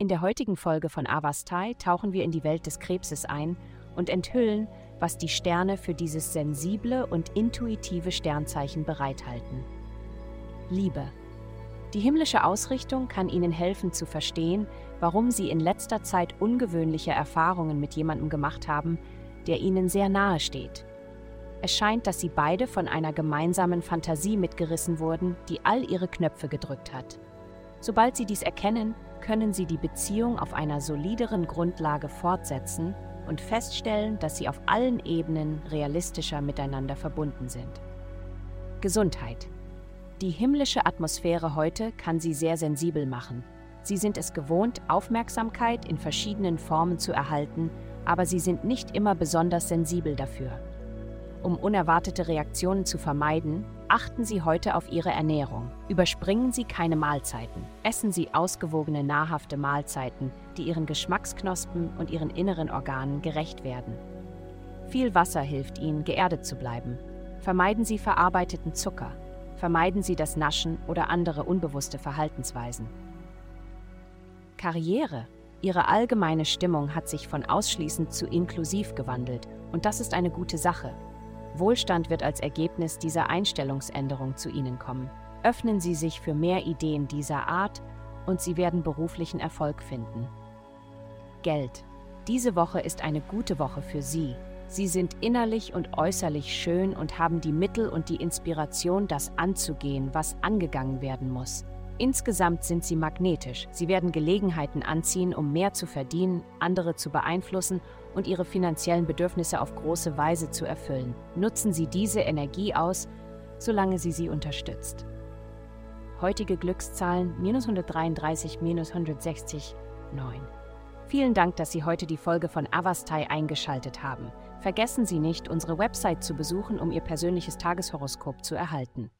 In der heutigen Folge von Avastai tauchen wir in die Welt des Krebses ein und enthüllen, was die Sterne für dieses sensible und intuitive Sternzeichen bereithalten. Liebe. Die himmlische Ausrichtung kann Ihnen helfen zu verstehen, warum Sie in letzter Zeit ungewöhnliche Erfahrungen mit jemandem gemacht haben, der Ihnen sehr nahe steht. Es scheint, dass Sie beide von einer gemeinsamen Fantasie mitgerissen wurden, die all Ihre Knöpfe gedrückt hat. Sobald Sie dies erkennen, können Sie die Beziehung auf einer solideren Grundlage fortsetzen und feststellen, dass Sie auf allen Ebenen realistischer miteinander verbunden sind. Gesundheit. Die himmlische Atmosphäre heute kann Sie sehr sensibel machen. Sie sind es gewohnt, Aufmerksamkeit in verschiedenen Formen zu erhalten, aber Sie sind nicht immer besonders sensibel dafür. Um unerwartete Reaktionen zu vermeiden, achten Sie heute auf Ihre Ernährung. Überspringen Sie keine Mahlzeiten. Essen Sie ausgewogene, nahrhafte Mahlzeiten, die Ihren Geschmacksknospen und Ihren inneren Organen gerecht werden. Viel Wasser hilft Ihnen, geerdet zu bleiben. Vermeiden Sie verarbeiteten Zucker. Vermeiden Sie das Naschen oder andere unbewusste Verhaltensweisen. Karriere. Ihre allgemeine Stimmung hat sich von ausschließend zu inklusiv gewandelt und das ist eine gute Sache. Wohlstand wird als Ergebnis dieser Einstellungsänderung zu Ihnen kommen. Öffnen Sie sich für mehr Ideen dieser Art und Sie werden beruflichen Erfolg finden. Geld. Diese Woche ist eine gute Woche für Sie. Sie sind innerlich und äußerlich schön und haben die Mittel und die Inspiration, das anzugehen, was angegangen werden muss. Insgesamt sind sie magnetisch. Sie werden Gelegenheiten anziehen, um mehr zu verdienen, andere zu beeinflussen und ihre finanziellen Bedürfnisse auf große Weise zu erfüllen. Nutzen Sie diese Energie aus, solange sie sie unterstützt. Heutige Glückszahlen minus 133, minus 160, 9. Vielen Dank, dass Sie heute die Folge von Avastai eingeschaltet haben. Vergessen Sie nicht, unsere Website zu besuchen, um Ihr persönliches Tageshoroskop zu erhalten.